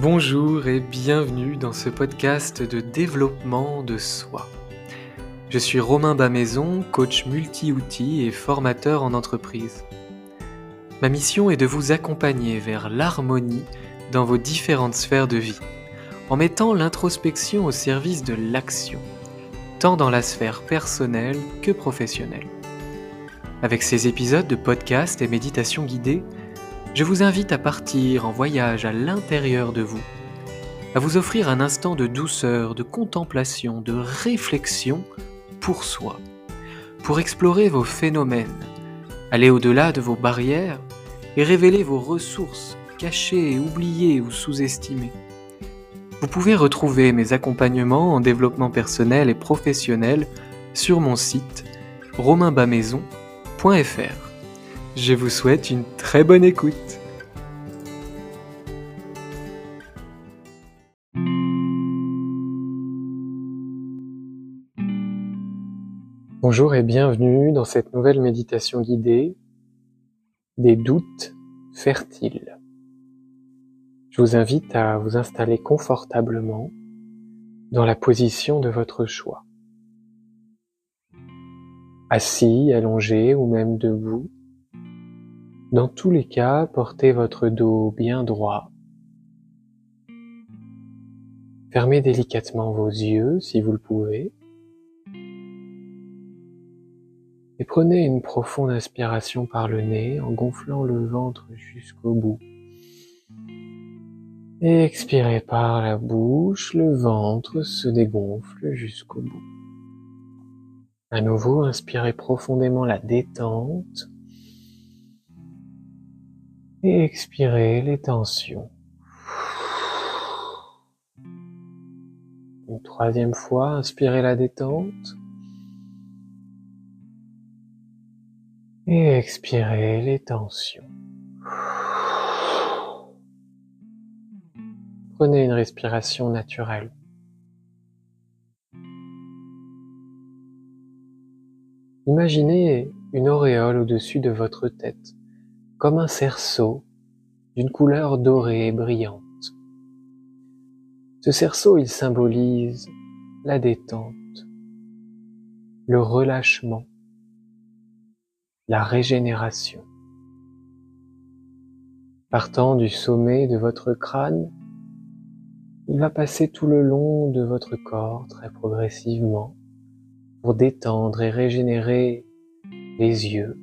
Bonjour et bienvenue dans ce podcast de développement de soi. Je suis Romain Bamaison, coach multi-outils et formateur en entreprise. Ma mission est de vous accompagner vers l'harmonie dans vos différentes sphères de vie, en mettant l'introspection au service de l'action, tant dans la sphère personnelle que professionnelle. Avec ces épisodes de podcast et méditation guidée, je vous invite à partir en voyage à l'intérieur de vous, à vous offrir un instant de douceur, de contemplation, de réflexion pour soi, pour explorer vos phénomènes, aller au-delà de vos barrières et révéler vos ressources cachées, oubliées ou sous-estimées. Vous pouvez retrouver mes accompagnements en développement personnel et professionnel sur mon site romainbamaison.fr. Je vous souhaite une très bonne écoute. Bonjour et bienvenue dans cette nouvelle méditation guidée des doutes fertiles. Je vous invite à vous installer confortablement dans la position de votre choix. Assis, allongé ou même debout, dans tous les cas, portez votre dos bien droit. Fermez délicatement vos yeux si vous le pouvez. Et prenez une profonde inspiration par le nez en gonflant le ventre jusqu'au bout. Et expirez par la bouche, le ventre se dégonfle jusqu'au bout. À nouveau, inspirez profondément la détente et expirez les tensions. Une troisième fois, inspirez la détente. Et expirez les tensions. Prenez une respiration naturelle. Imaginez une auréole au-dessus de votre tête comme un cerceau d'une couleur dorée et brillante. Ce cerceau, il symbolise la détente, le relâchement, la régénération. Partant du sommet de votre crâne, il va passer tout le long de votre corps très progressivement pour détendre et régénérer les yeux,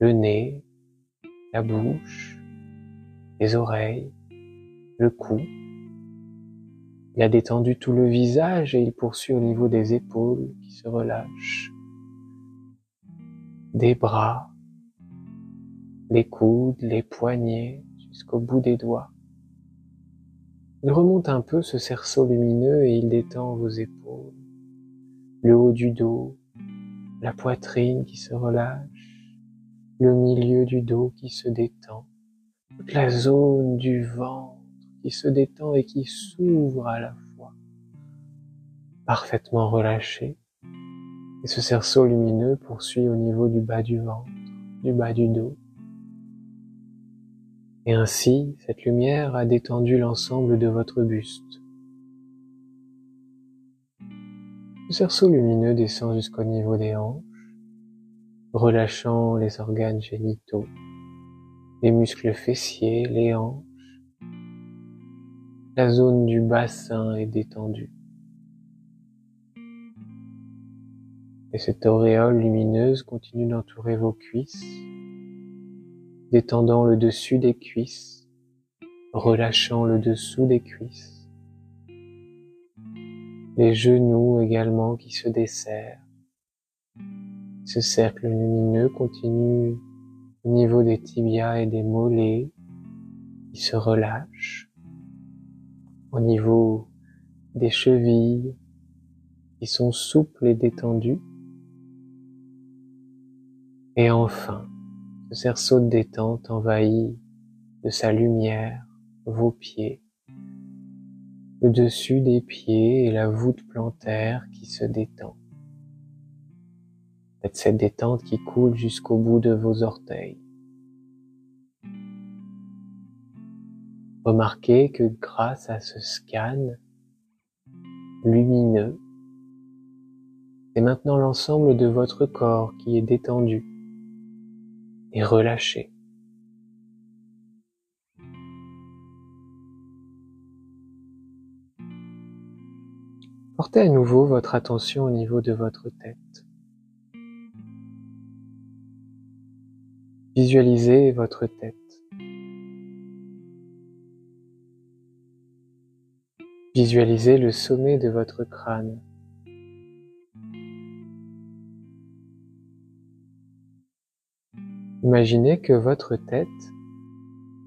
le nez, la bouche, les oreilles, le cou. Il a détendu tout le visage et il poursuit au niveau des épaules qui se relâchent, des bras, les coudes, les poignets jusqu'au bout des doigts. Il remonte un peu ce cerceau lumineux et il détend vos épaules, le haut du dos, la poitrine qui se relâche, le milieu du dos qui se détend, toute la zone du ventre qui se détend et qui s'ouvre à la fois, parfaitement relâché. Et ce cerceau lumineux poursuit au niveau du bas du ventre, du bas du dos. Et ainsi, cette lumière a détendu l'ensemble de votre buste. Le cerceau lumineux descend jusqu'au niveau des hanches relâchant les organes génitaux, les muscles fessiers, les hanches. La zone du bassin est détendue. Et cette auréole lumineuse continue d'entourer vos cuisses, détendant le dessus des cuisses, relâchant le dessous des cuisses, les genoux également qui se desserrent, ce cercle lumineux continue au niveau des tibias et des mollets qui se relâchent, au niveau des chevilles qui sont souples et détendues. Et enfin, ce cerceau de détente envahit de sa lumière vos pieds, le dessus des pieds et la voûte plantaire qui se détend. Faites cette détente qui coule jusqu'au bout de vos orteils. Remarquez que grâce à ce scan lumineux, c'est maintenant l'ensemble de votre corps qui est détendu et relâché. Portez à nouveau votre attention au niveau de votre tête. Visualisez votre tête. Visualisez le sommet de votre crâne. Imaginez que votre tête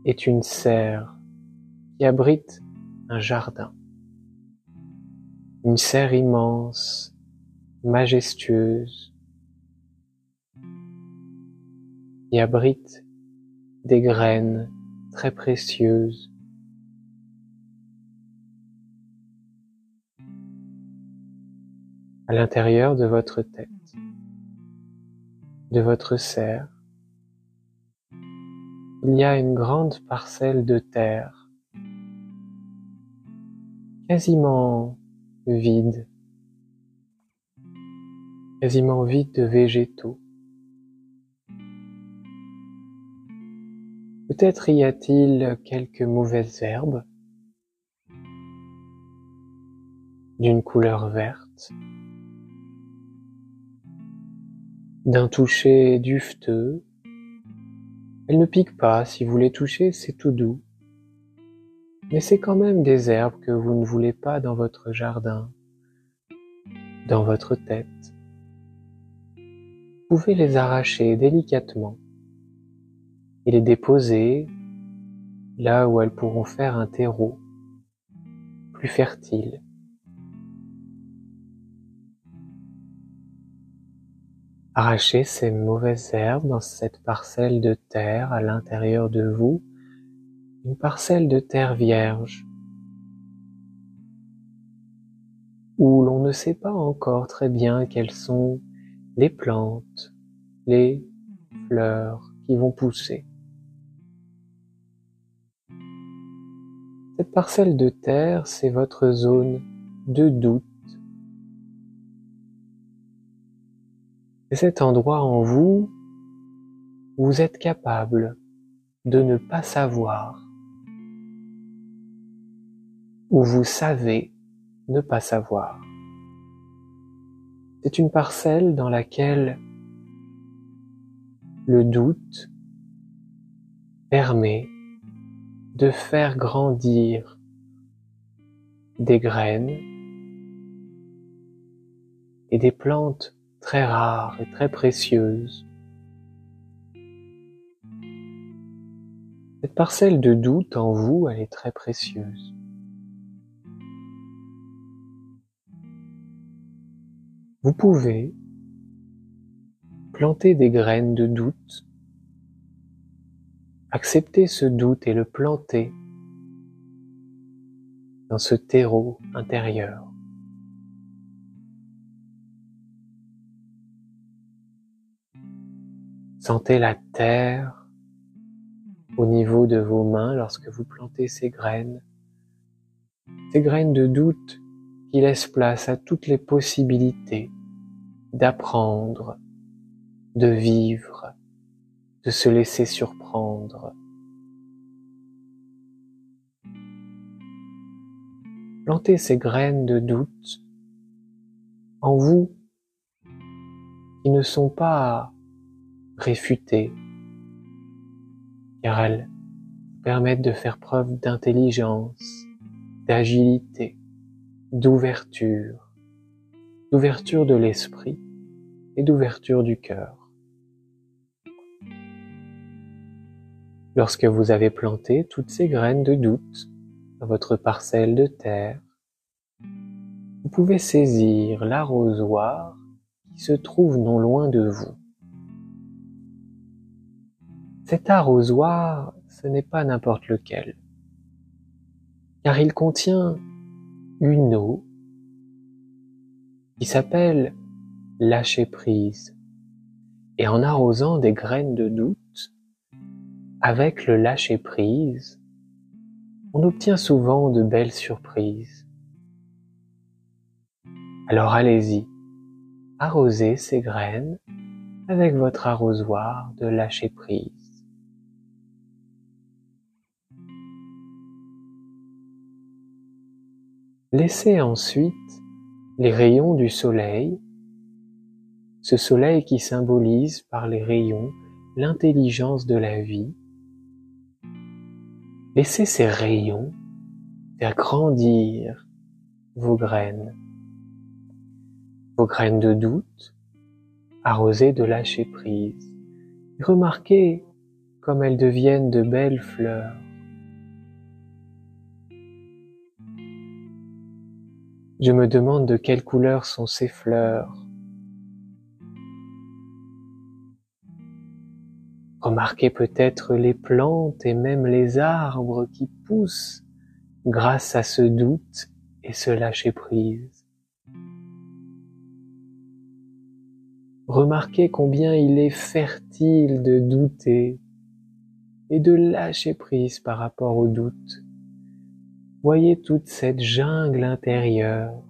est une serre qui abrite un jardin. Une serre immense, majestueuse, qui abrite des graines très précieuses à l'intérieur de votre tête, de votre serre, il y a une grande parcelle de terre, quasiment vide, quasiment vide de végétaux. Peut-être y a-t-il quelques mauvaises herbes d'une couleur verte d'un toucher dufteux. Elle ne pique pas, si vous les touchez, c'est tout doux. Mais c'est quand même des herbes que vous ne voulez pas dans votre jardin, dans votre tête. Vous pouvez les arracher délicatement et les déposer là où elles pourront faire un terreau plus fertile. Arrachez ces mauvaises herbes dans cette parcelle de terre à l'intérieur de vous, une parcelle de terre vierge, où l'on ne sait pas encore très bien quelles sont les plantes, les fleurs qui vont pousser. Cette parcelle de terre, c'est votre zone de doute C'est cet endroit en vous où vous êtes capable de ne pas savoir, où vous savez ne pas savoir. C'est une parcelle dans laquelle le doute permet de faire grandir des graines et des plantes très rare et très précieuse. Cette parcelle de doute en vous, elle est très précieuse. Vous pouvez planter des graines de doute, accepter ce doute et le planter dans ce terreau intérieur. Sentez la terre au niveau de vos mains lorsque vous plantez ces graines, ces graines de doute qui laissent place à toutes les possibilités d'apprendre, de vivre, de se laisser surprendre. Plantez ces graines de doute en vous qui ne sont pas réfutées, car elles permettent de faire preuve d'intelligence, d'agilité, d'ouverture, d'ouverture de l'esprit et d'ouverture du cœur. Lorsque vous avez planté toutes ces graines de doute dans votre parcelle de terre, vous pouvez saisir l'arrosoir qui se trouve non loin de vous. Cet arrosoir, ce n'est pas n'importe lequel, car il contient une eau qui s'appelle lâcher prise. Et en arrosant des graines de doute, avec le lâcher prise, on obtient souvent de belles surprises. Alors allez-y, arrosez ces graines avec votre arrosoir de lâcher prise. Laissez ensuite les rayons du soleil, ce soleil qui symbolise par les rayons l'intelligence de la vie, laissez ces rayons faire grandir vos graines, vos graines de doute, arrosées de lâcher prise. remarquez comme elles deviennent de belles fleurs. Je me demande de quelle couleur sont ces fleurs. Remarquez peut-être les plantes et même les arbres qui poussent grâce à ce doute et ce lâcher prise. Remarquez combien il est fertile de douter et de lâcher prise par rapport au doute. Voyez toute cette jungle intérieure,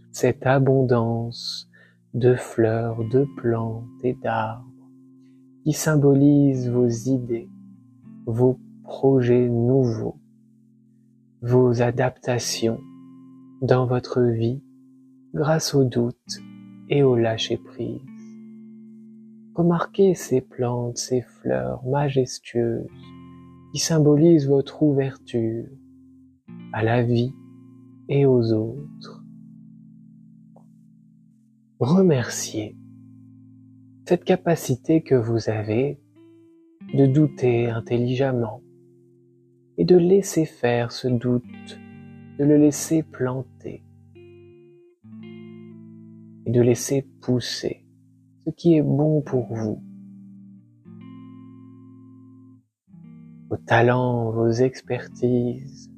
toute cette abondance de fleurs, de plantes et d'arbres qui symbolise vos idées, vos projets nouveaux, vos adaptations dans votre vie grâce au doute et au lâcher-prise. Remarquez ces plantes, ces fleurs majestueuses qui symbolisent votre ouverture à la vie et aux autres. Remerciez cette capacité que vous avez de douter intelligemment et de laisser faire ce doute, de le laisser planter et de laisser pousser ce qui est bon pour vous. Vos talents, vos expertises,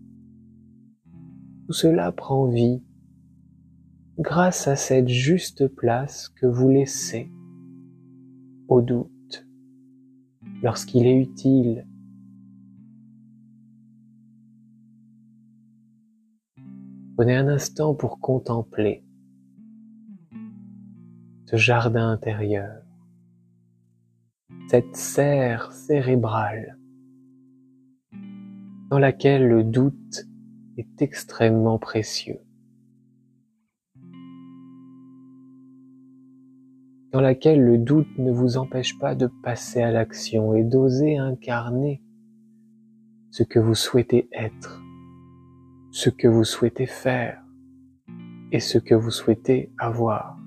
tout cela prend vie grâce à cette juste place que vous laissez doute, lorsqu'il est utile. Prenez un instant pour contempler ce jardin intérieur, cette serre cérébrale dans laquelle le doute est extrêmement précieux. Dans laquelle le doute ne vous empêche pas de passer à l'action et d'oser incarner ce que vous souhaitez être, ce que vous souhaitez faire et ce que vous souhaitez avoir.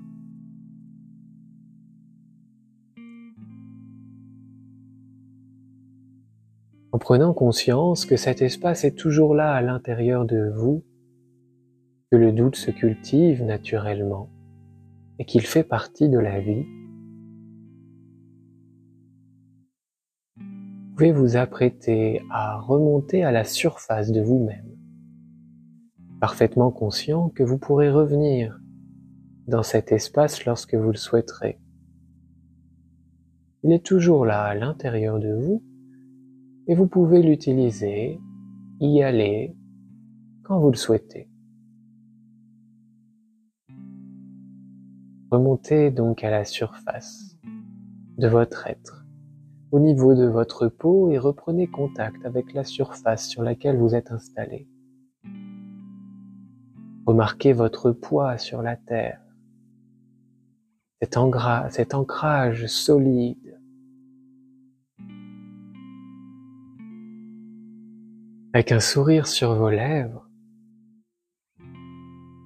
En prenant conscience que cet espace est toujours là à l'intérieur de vous, que le doute se cultive naturellement, et qu'il fait partie de la vie, vous pouvez vous apprêter à remonter à la surface de vous-même, parfaitement conscient que vous pourrez revenir dans cet espace lorsque vous le souhaiterez. Il est toujours là à l'intérieur de vous et vous pouvez l'utiliser, y aller quand vous le souhaitez. Remontez donc à la surface de votre être, au niveau de votre peau et reprenez contact avec la surface sur laquelle vous êtes installé. Remarquez votre poids sur la terre, cet, cet ancrage solide. Avec un sourire sur vos lèvres,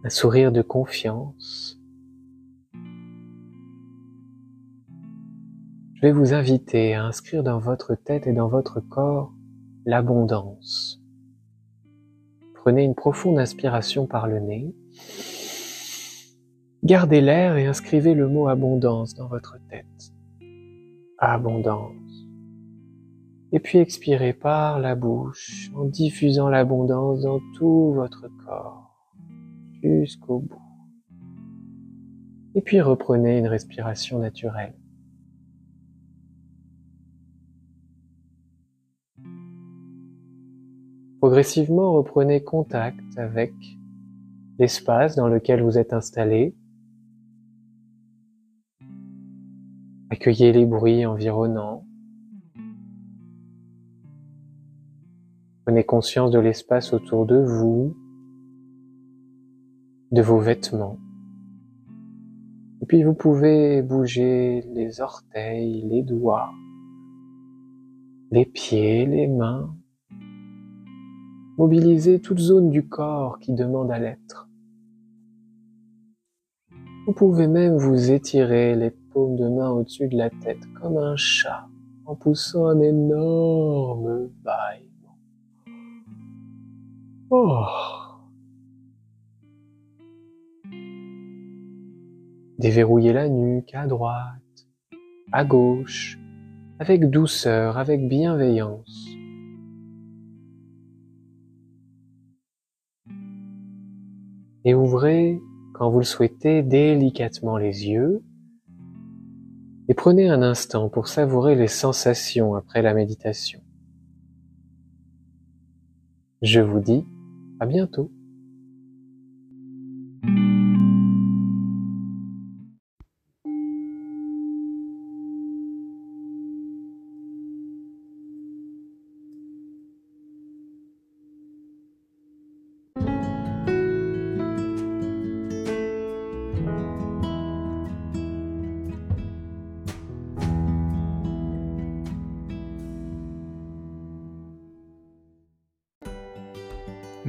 un sourire de confiance, Je vais vous inviter à inscrire dans votre tête et dans votre corps l'abondance. Prenez une profonde inspiration par le nez. Gardez l'air et inscrivez le mot abondance dans votre tête. Abondance. Et puis expirez par la bouche en diffusant l'abondance dans tout votre corps jusqu'au bout. Et puis reprenez une respiration naturelle. Progressivement, reprenez contact avec l'espace dans lequel vous êtes installé. Accueillez les bruits environnants. Prenez conscience de l'espace autour de vous, de vos vêtements. Et puis vous pouvez bouger les orteils, les doigts, les pieds, les mains. Mobiliser toute zone du corps qui demande à l'être. Vous pouvez même vous étirer les paumes de main au-dessus de la tête comme un chat en poussant un énorme bâillement. Oh. Déverrouillez la nuque à droite, à gauche, avec douceur, avec bienveillance. Et ouvrez, quand vous le souhaitez, délicatement les yeux et prenez un instant pour savourer les sensations après la méditation. Je vous dis à bientôt.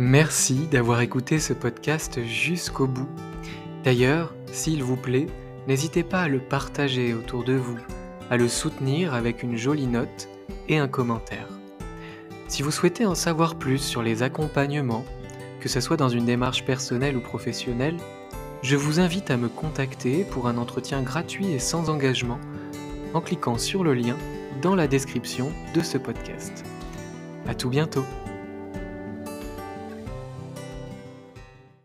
Merci d'avoir écouté ce podcast jusqu'au bout. D'ailleurs, s'il vous plaît, n'hésitez pas à le partager autour de vous, à le soutenir avec une jolie note et un commentaire. Si vous souhaitez en savoir plus sur les accompagnements, que ce soit dans une démarche personnelle ou professionnelle, je vous invite à me contacter pour un entretien gratuit et sans engagement en cliquant sur le lien dans la description de ce podcast. À tout bientôt!